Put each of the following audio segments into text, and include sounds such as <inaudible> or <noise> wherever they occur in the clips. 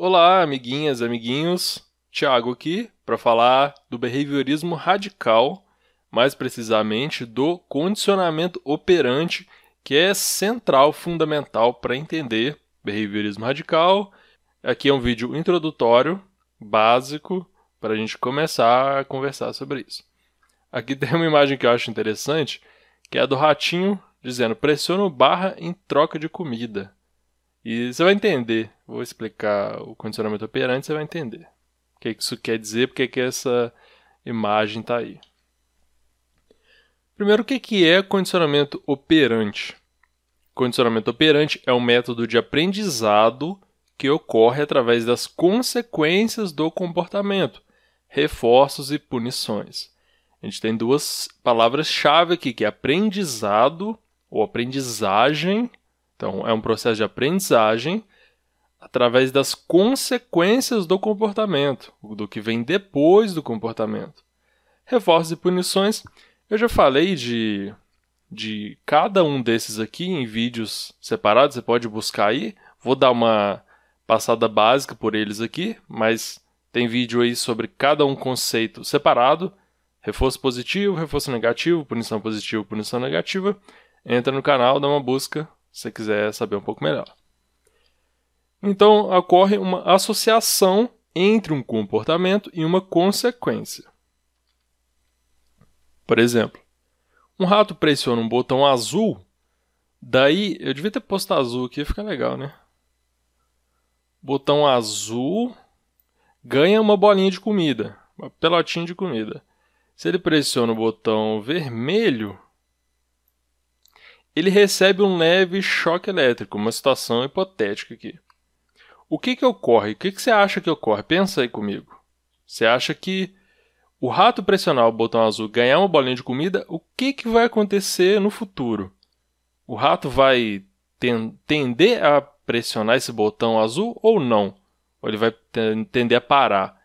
Olá, amiguinhas, amiguinhos. Thiago aqui para falar do behaviorismo radical, mais precisamente do condicionamento operante, que é central, fundamental para entender behaviorismo radical. Aqui é um vídeo introdutório, básico, para a gente começar a conversar sobre isso. Aqui <laughs> tem uma imagem que eu acho interessante, que é a do ratinho dizendo pressiona barra em troca de comida. E você vai entender, vou explicar o condicionamento operante, você vai entender o que isso quer dizer, porque que essa imagem está aí. Primeiro, o que é condicionamento operante? Condicionamento operante é um método de aprendizado que ocorre através das consequências do comportamento, reforços e punições. A gente tem duas palavras-chave aqui, que é aprendizado ou aprendizagem então, é um processo de aprendizagem através das consequências do comportamento, do que vem depois do comportamento. Reforços e punições, eu já falei de, de cada um desses aqui em vídeos separados, você pode buscar aí. Vou dar uma passada básica por eles aqui, mas tem vídeo aí sobre cada um conceito separado. Reforço positivo, reforço negativo, punição positiva, punição negativa. Entra no canal, dá uma busca, se você quiser saber um pouco melhor. Então, ocorre uma associação entre um comportamento e uma consequência. Por exemplo, um rato pressiona um botão azul, daí eu devia ter posto azul aqui, fica legal, né? Botão azul ganha uma bolinha de comida, uma pelotinha de comida. Se ele pressiona o botão vermelho, ele recebe um leve choque elétrico, uma situação hipotética aqui. O que que ocorre? O que, que você acha que ocorre? Pensa aí comigo. Você acha que o rato pressionar o botão azul ganhar uma bolinha de comida, o que, que vai acontecer no futuro? O rato vai ten tender a pressionar esse botão azul ou não? Ou ele vai tender a parar?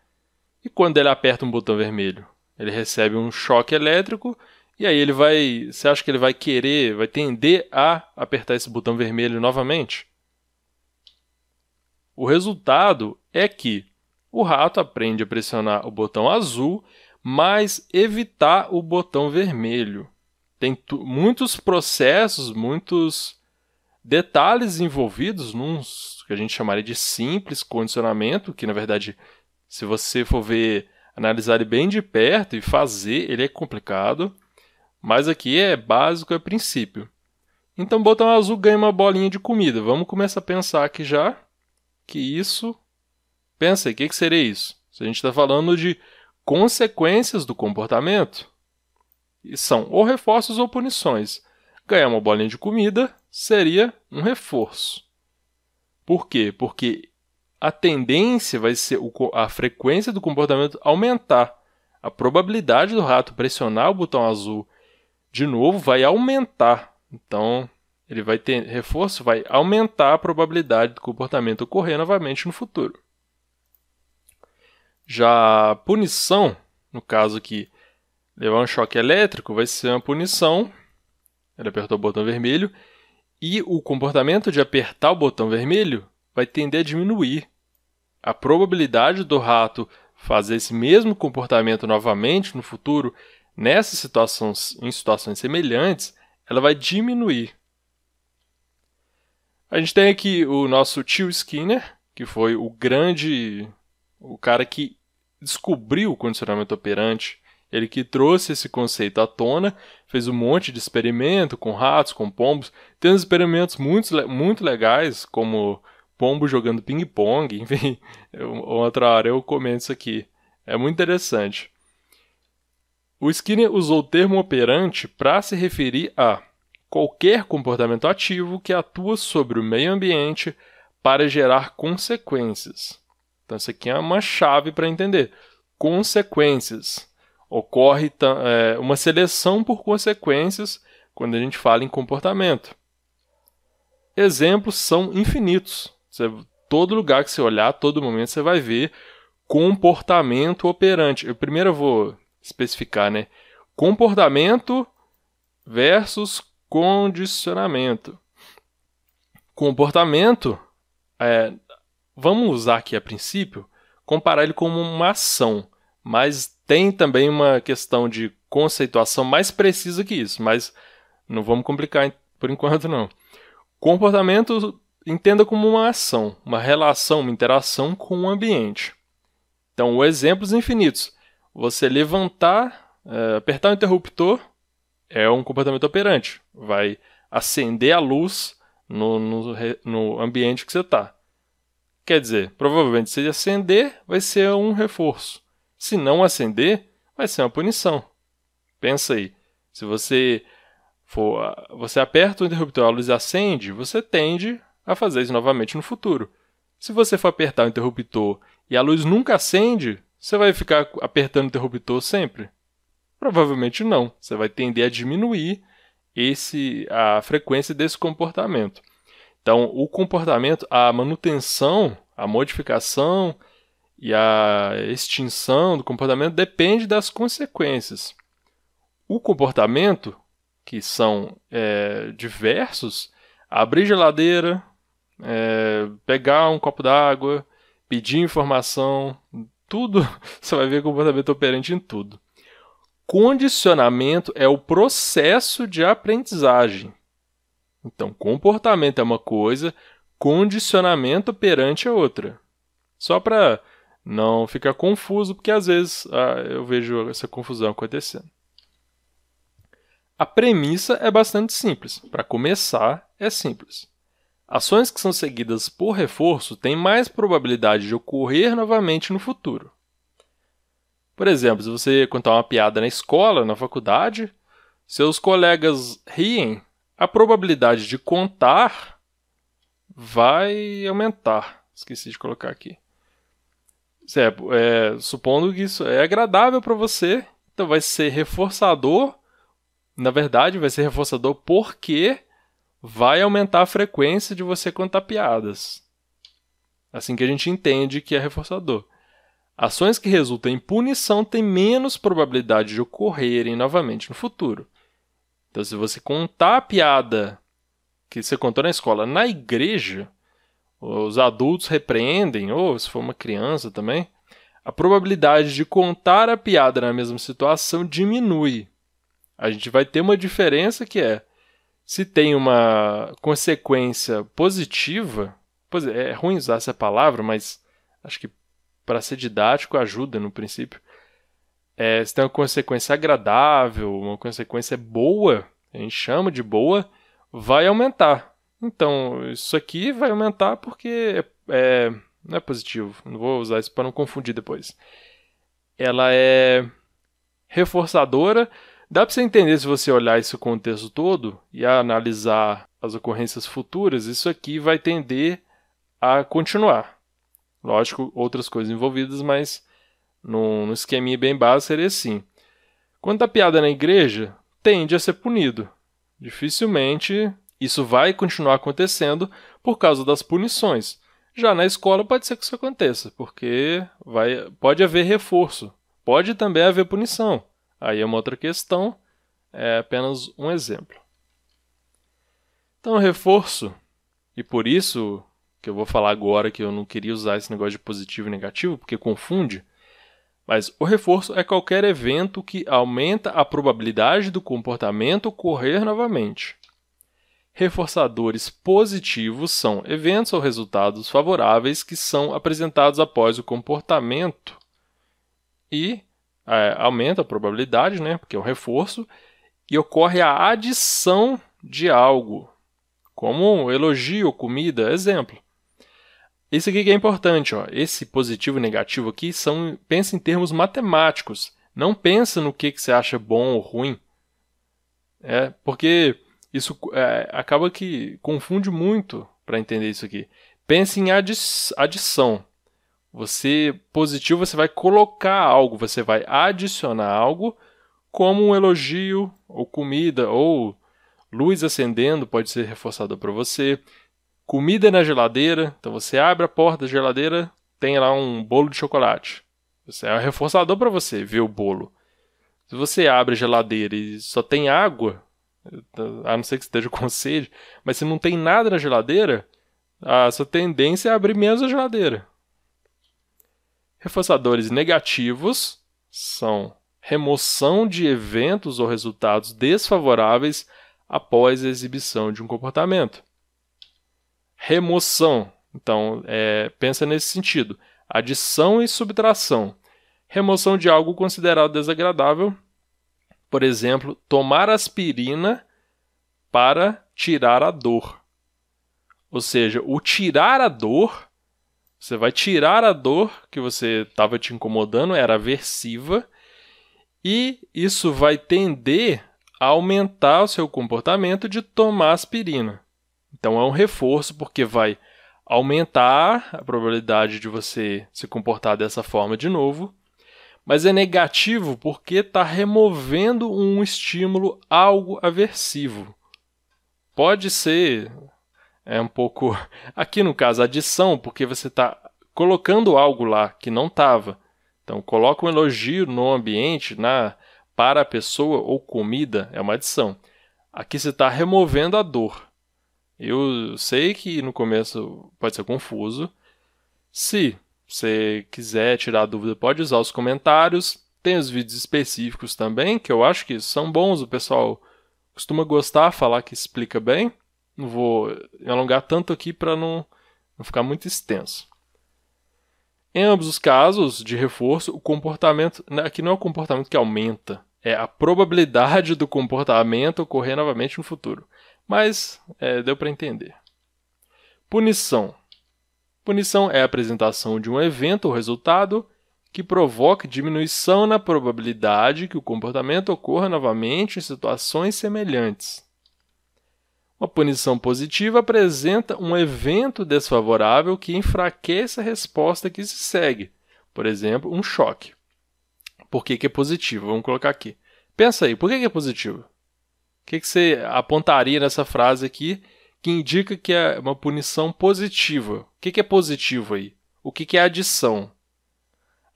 E quando ele aperta um botão vermelho? Ele recebe um choque elétrico e aí ele vai. Você acha que ele vai querer, vai tender a apertar esse botão vermelho novamente? O resultado é que o rato aprende a pressionar o botão azul, mas evitar o botão vermelho. Tem muitos processos, muitos detalhes envolvidos num que a gente chamaria de simples condicionamento, que na verdade, se você for ver, analisar ele bem de perto e fazer, ele é complicado. Mas aqui é básico, é princípio. Então, botão azul ganha uma bolinha de comida. Vamos começar a pensar aqui já que isso. Pensa aí, o que, que seria isso? Se a gente está falando de consequências do comportamento, e são ou reforços ou punições. Ganhar uma bolinha de comida seria um reforço. Por quê? Porque a tendência vai ser a frequência do comportamento aumentar. A probabilidade do rato pressionar o botão azul de novo, vai aumentar. Então, ele vai ter reforço, vai aumentar a probabilidade do comportamento ocorrer novamente no futuro. Já a punição, no caso aqui, levar um choque elétrico, vai ser uma punição. Ele apertou o botão vermelho e o comportamento de apertar o botão vermelho vai tender a diminuir. A probabilidade do rato fazer esse mesmo comportamento novamente no futuro nessas situações, em situações semelhantes, ela vai diminuir. A gente tem aqui o nosso tio Skinner, que foi o grande, o cara que descobriu o condicionamento operante, ele que trouxe esse conceito à tona, fez um monte de experimento com ratos, com pombos, tem uns experimentos muito, muito legais, como pombo jogando ping-pong, <laughs> enfim, outra hora eu comento isso aqui. É muito interessante. O Skinner usou o termo operante para se referir a qualquer comportamento ativo que atua sobre o meio ambiente para gerar consequências. Então, isso aqui é uma chave para entender. Consequências. Ocorre é, uma seleção por consequências quando a gente fala em comportamento. Exemplos são infinitos. Você, todo lugar que você olhar, todo momento, você vai ver comportamento operante. Eu primeiro vou especificar, né? Comportamento versus condicionamento. Comportamento é vamos usar aqui a princípio, comparar ele como uma ação, mas tem também uma questão de conceituação mais precisa que isso, mas não vamos complicar por enquanto não. Comportamento entenda como uma ação, uma relação, uma interação com o ambiente. Então, exemplos infinitos. Você levantar, é, apertar o interruptor é um comportamento operante. Vai acender a luz no, no, no ambiente que você está. Quer dizer, provavelmente se acender, vai ser um reforço. Se não acender, vai ser uma punição. Pensa aí. Se você for, você aperta o interruptor, a luz acende, você tende a fazer isso novamente no futuro. Se você for apertar o interruptor e a luz nunca acende, você vai ficar apertando o interruptor sempre? Provavelmente não. Você vai tender a diminuir esse a frequência desse comportamento. Então, o comportamento, a manutenção, a modificação e a extinção do comportamento depende das consequências. O comportamento, que são é, diversos, abrir geladeira, é, pegar um copo d'água, pedir informação, tudo, <laughs> você vai ver comportamento operante em tudo. Condicionamento é o processo de aprendizagem. Então, comportamento é uma coisa, condicionamento perante é outra. Só para não ficar confuso, porque às vezes ah, eu vejo essa confusão acontecendo. A premissa é bastante simples. Para começar, é simples. Ações que são seguidas por reforço têm mais probabilidade de ocorrer novamente no futuro. Por exemplo, se você contar uma piada na escola, na faculdade, seus colegas riem, a probabilidade de contar vai aumentar. Esqueci de colocar aqui. É, é, supondo que isso é agradável para você, então vai ser reforçador. Na verdade, vai ser reforçador porque vai aumentar a frequência de você contar piadas. Assim que a gente entende que é reforçador. Ações que resultam em punição têm menos probabilidade de ocorrerem novamente no futuro. Então, se você contar a piada que você contou na escola na igreja, os adultos repreendem, ou se for uma criança também, a probabilidade de contar a piada na mesma situação diminui. A gente vai ter uma diferença que é se tem uma consequência positiva, pois é, é ruim usar essa palavra, mas acho que para ser didático ajuda no princípio é, se tem uma consequência agradável, uma consequência boa, a gente chama de boa, vai aumentar. Então, isso aqui vai aumentar porque é, não é positivo. Não vou usar isso para não confundir depois. Ela é reforçadora. Dá para você entender se você olhar esse contexto todo e analisar as ocorrências futuras, isso aqui vai tender a continuar. Lógico, outras coisas envolvidas, mas no esqueminha bem básico seria assim. Quando a piada na igreja, tende a ser punido. Dificilmente isso vai continuar acontecendo por causa das punições. Já na escola pode ser que isso aconteça, porque vai, pode haver reforço, pode também haver punição. Aí é uma outra questão, é apenas um exemplo. Então, reforço, e por isso que eu vou falar agora que eu não queria usar esse negócio de positivo e negativo, porque confunde, mas o reforço é qualquer evento que aumenta a probabilidade do comportamento ocorrer novamente. Reforçadores positivos são eventos ou resultados favoráveis que são apresentados após o comportamento e é, aumenta a probabilidade, né, porque é um reforço, e ocorre a adição de algo, como um elogio, comida, exemplo. Isso aqui que é importante, ó. Esse positivo e negativo aqui são pensa em termos matemáticos. Não pensa no que, que você acha bom ou ruim. É, porque isso é, acaba que confunde muito para entender isso aqui. Pense em adi adição. Você positivo, você vai colocar algo, você vai adicionar algo, como um elogio, ou comida, ou luz acendendo, pode ser reforçador para você comida na geladeira. Então você abre a porta da geladeira, tem lá um bolo de chocolate. Isso é um reforçador para você ver o bolo. Se você abre a geladeira e só tem água, a não ser que esteja <laughs> com sede, mas se não tem nada na geladeira, essa tendência é abrir menos a geladeira. Reforçadores negativos são remoção de eventos ou resultados desfavoráveis após a exibição de um comportamento. Remoção. Então, é, pensa nesse sentido. Adição e subtração. Remoção de algo considerado desagradável. Por exemplo, tomar aspirina para tirar a dor. Ou seja, o tirar a dor, você vai tirar a dor que você estava te incomodando, era aversiva, e isso vai tender a aumentar o seu comportamento de tomar aspirina. Então é um reforço porque vai aumentar a probabilidade de você se comportar dessa forma de novo, mas é negativo porque está removendo um estímulo algo aversivo. Pode ser é um pouco <laughs> aqui no caso adição porque você está colocando algo lá que não estava. Então coloca um elogio no ambiente na para a pessoa ou comida é uma adição. Aqui você está removendo a dor. Eu sei que no começo pode ser confuso. Se você quiser tirar dúvida, pode usar os comentários. Tem os vídeos específicos também, que eu acho que são bons. O pessoal costuma gostar, falar que explica bem. Não vou me alongar tanto aqui para não, não ficar muito extenso. Em ambos os casos de reforço, o comportamento. Né, aqui não é o comportamento que aumenta, é a probabilidade do comportamento ocorrer novamente no futuro. Mas é, deu para entender. Punição. Punição é a apresentação de um evento ou resultado que provoque diminuição na probabilidade que o comportamento ocorra novamente em situações semelhantes. Uma punição positiva apresenta um evento desfavorável que enfraquece a resposta que se segue, por exemplo, um choque. Por que, que é positivo? Vamos colocar aqui. Pensa aí, por que, que é positivo? O que, que você apontaria nessa frase aqui que indica que é uma punição positiva? O que, que é positivo aí? O que, que é adição?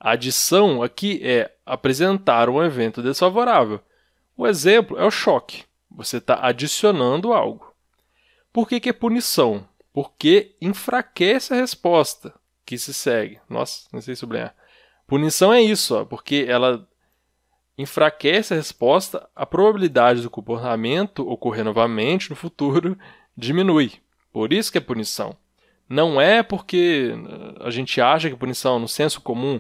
A adição aqui é apresentar um evento desfavorável. O exemplo é o choque. Você está adicionando algo. Por que, que é punição? Porque enfraquece a resposta que se segue. Nossa, não sei sublinhar. Punição é isso, ó, porque ela enfraquece a resposta, a probabilidade do comportamento ocorrer novamente no futuro diminui. Por isso que é punição. Não é porque a gente acha que punição no senso comum.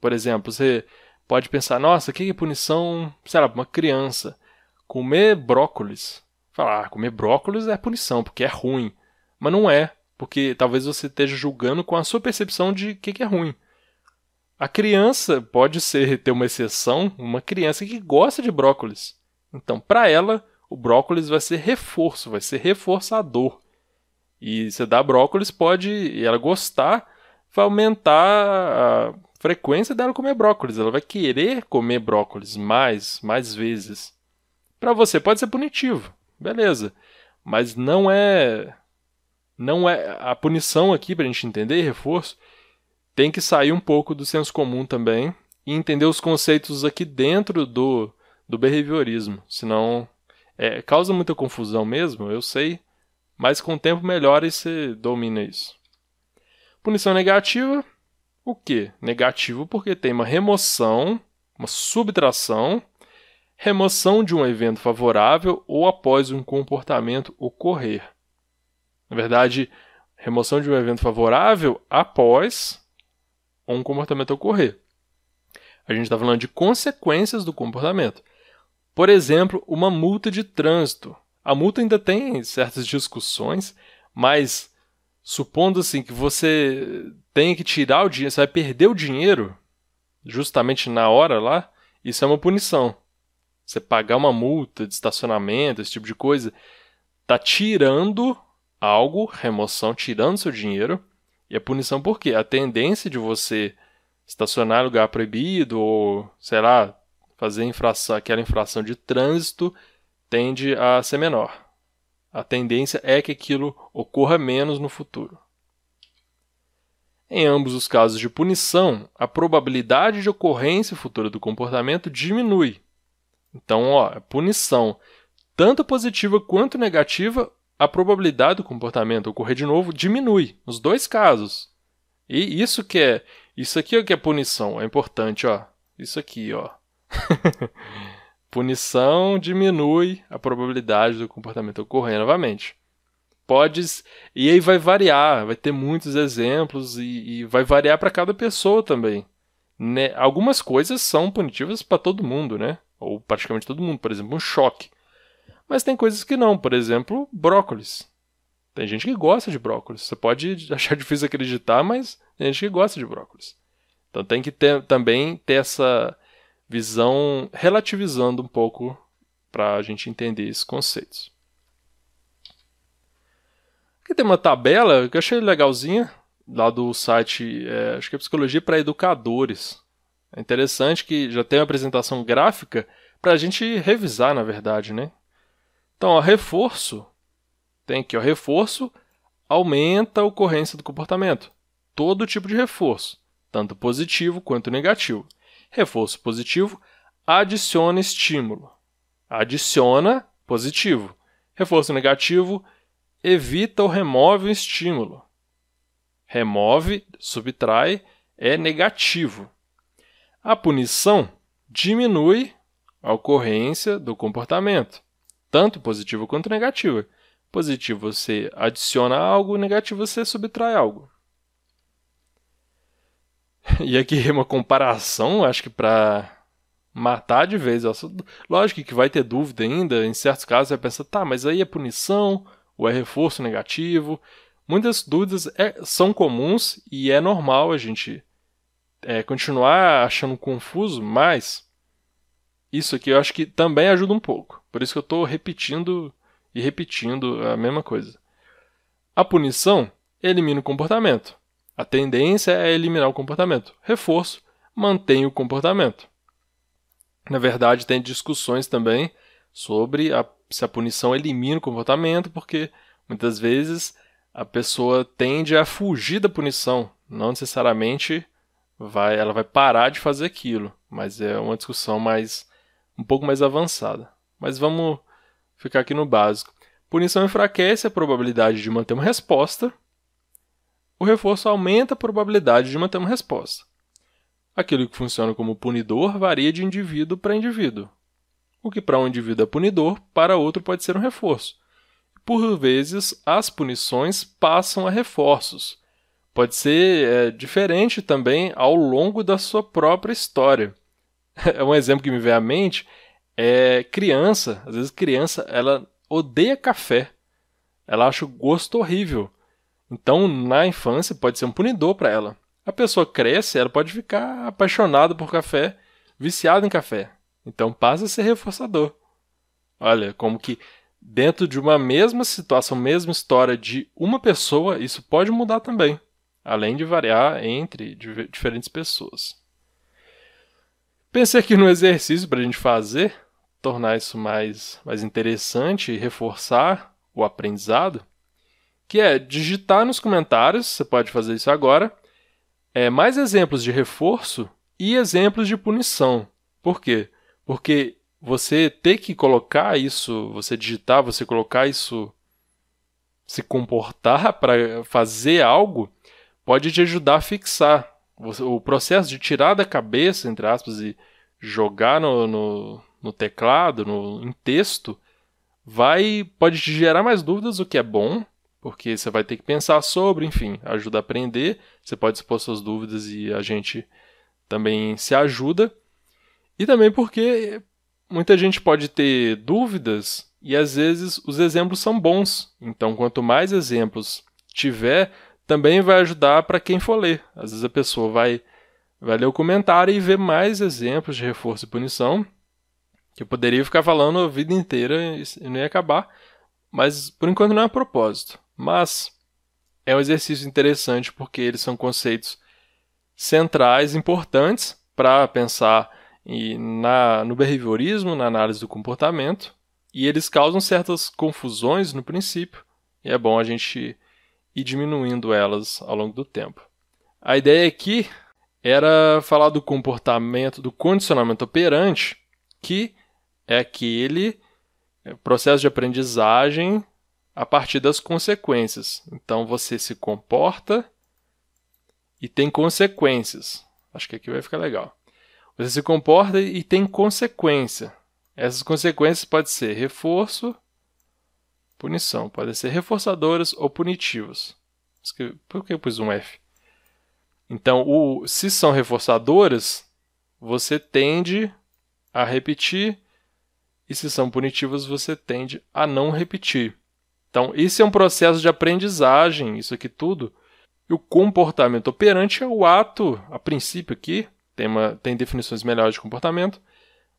Por exemplo, você pode pensar, nossa, o que é punição, sei lá, para uma criança? Comer brócolis. Falar, ah, comer brócolis é punição, porque é ruim. Mas não é, porque talvez você esteja julgando com a sua percepção de o que, que é ruim. A criança pode ser ter uma exceção, uma criança que gosta de brócolis. Então, para ela, o brócolis vai ser reforço, vai ser reforçador. E você dá brócolis pode, e ela gostar, vai aumentar a frequência dela comer brócolis. Ela vai querer comer brócolis mais, mais vezes. Para você pode ser punitivo beleza. Mas não é. Não é. A punição aqui, pra gente entender, reforço, tem que sair um pouco do senso comum também e entender os conceitos aqui dentro do, do behaviorismo. Senão. É, causa muita confusão mesmo, eu sei. Mas com o tempo melhora e você domina isso. Punição negativa. O que? Negativo porque tem uma remoção, uma subtração remoção de um evento favorável ou após um comportamento ocorrer. Na verdade, remoção de um evento favorável após um comportamento ocorrer. A gente está falando de consequências do comportamento. Por exemplo, uma multa de trânsito. A multa ainda tem certas discussões, mas supondo assim que você tenha que tirar o dinheiro, você vai perder o dinheiro justamente na hora lá, isso é uma punição. Você pagar uma multa de estacionamento, esse tipo de coisa, tá tirando algo, remoção, tirando seu dinheiro. E a punição por quê? A tendência de você estacionar em lugar proibido ou, sei lá, fazer infração, aquela infração de trânsito tende a ser menor. A tendência é que aquilo ocorra menos no futuro. Em ambos os casos de punição, a probabilidade de ocorrência futura do comportamento diminui, então, ó, punição tanto positiva quanto negativa a probabilidade do comportamento ocorrer de novo diminui nos dois casos. E isso que é, isso aqui é que é punição, é importante, ó. Isso aqui, ó. <laughs> Punição diminui a probabilidade do comportamento ocorrer novamente. Podes e aí vai variar, vai ter muitos exemplos e, e vai variar para cada pessoa também. Né? Algumas coisas são punitivas para todo mundo, né? Ou praticamente todo mundo, por exemplo, um choque. Mas tem coisas que não, por exemplo, brócolis. Tem gente que gosta de brócolis. Você pode <laughs> achar difícil acreditar, mas tem gente que gosta de brócolis. Então tem que ter, também ter essa visão relativizando um pouco para a gente entender esses conceitos. Aqui tem uma tabela que eu achei legalzinha, lá do site, é, acho que é Psicologia para Educadores. É interessante que já tem uma apresentação gráfica para a gente revisar, na verdade, né? Então, ó, reforço, tem aqui, ó, reforço aumenta a ocorrência do comportamento. Todo tipo de reforço, tanto positivo quanto negativo. Reforço positivo adiciona estímulo. Adiciona positivo. Reforço negativo evita ou remove o estímulo. Remove, subtrai, é negativo. A punição diminui a ocorrência do comportamento, tanto positivo quanto negativo. Positivo você adiciona algo, negativo você subtrai algo. <laughs> E aqui <laughs> uma comparação, acho que para matar de vez. Lógico que vai ter dúvida ainda, em certos casos você pensa, tá, mas aí é punição ou é reforço negativo. Muitas dúvidas é, são comuns e é normal a gente é, continuar achando confuso, mas isso aqui eu acho que também ajuda um pouco. Por isso que eu estou repetindo e repetindo a mesma coisa. A punição elimina o comportamento. A tendência é eliminar o comportamento. Reforço mantém o comportamento. Na verdade, tem discussões também sobre a, se a punição elimina o comportamento, porque muitas vezes a pessoa tende a fugir da punição, não necessariamente vai, ela vai parar de fazer aquilo, mas é uma discussão mais um pouco mais avançada. Mas vamos ficar aqui no básico. Punição enfraquece a probabilidade de manter uma resposta o reforço aumenta a probabilidade de manter uma resposta. Aquilo que funciona como punidor varia de indivíduo para indivíduo. O que para um indivíduo é punidor, para outro pode ser um reforço. Por vezes, as punições passam a reforços. Pode ser é, diferente também ao longo da sua própria história. <laughs> um exemplo que me vem à mente é criança. Às vezes, criança ela odeia café. Ela acha o gosto horrível. Então, na infância, pode ser um punidor para ela. A pessoa cresce, ela pode ficar apaixonada por café, viciada em café. Então, passa a ser reforçador. Olha, como que dentro de uma mesma situação, mesma história de uma pessoa, isso pode mudar também, além de variar entre diferentes pessoas. Pensei aqui no exercício para a gente fazer, tornar isso mais, mais interessante e reforçar o aprendizado que é digitar nos comentários, você pode fazer isso agora, é, mais exemplos de reforço e exemplos de punição. Por quê? Porque você ter que colocar isso, você digitar, você colocar isso, se comportar <laughs> para fazer algo, pode te ajudar a fixar. O processo de tirar da cabeça, entre aspas, e jogar no, no, no teclado, no, em texto, vai pode te gerar mais dúvidas, o que é bom, porque você vai ter que pensar sobre, enfim, ajuda a aprender. Você pode expor suas dúvidas e a gente também se ajuda. E também porque muita gente pode ter dúvidas e às vezes os exemplos são bons. Então, quanto mais exemplos tiver, também vai ajudar para quem for ler. Às vezes a pessoa vai, vai ler o comentário e ver mais exemplos de reforço e punição, que eu poderia ficar falando a vida inteira e não ia acabar, mas por enquanto não é a propósito. Mas é um exercício interessante porque eles são conceitos centrais, importantes para pensar na, no behaviorismo, na análise do comportamento, e eles causam certas confusões no princípio, e é bom a gente ir diminuindo elas ao longo do tempo. A ideia aqui era falar do comportamento, do condicionamento operante, que é aquele processo de aprendizagem a partir das consequências. Então você se comporta e tem consequências. Acho que aqui vai ficar legal. Você se comporta e tem consequência. Essas consequências podem ser reforço, punição. Podem ser reforçadoras ou punitivas. Por que eu pus um F? Então, o, se são reforçadoras, você tende a repetir, e se são punitivas, você tende a não repetir. Então, isso é um processo de aprendizagem, isso aqui tudo. E o comportamento operante é o ato, a princípio aqui, tem, uma, tem definições melhores de comportamento,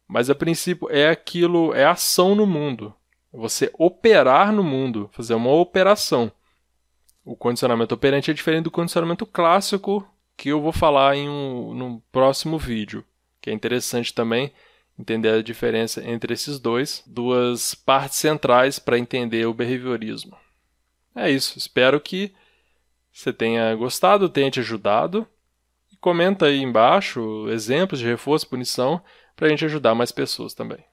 mas a princípio é aquilo, é ação no mundo. Você operar no mundo, fazer uma operação. O condicionamento operante é diferente do condicionamento clássico, que eu vou falar em um no próximo vídeo, que é interessante também entender a diferença entre esses dois, duas partes centrais para entender o behaviorismo. É isso, espero que você tenha gostado, tenha te ajudado. Comenta aí embaixo exemplos de reforço e punição para a gente ajudar mais pessoas também.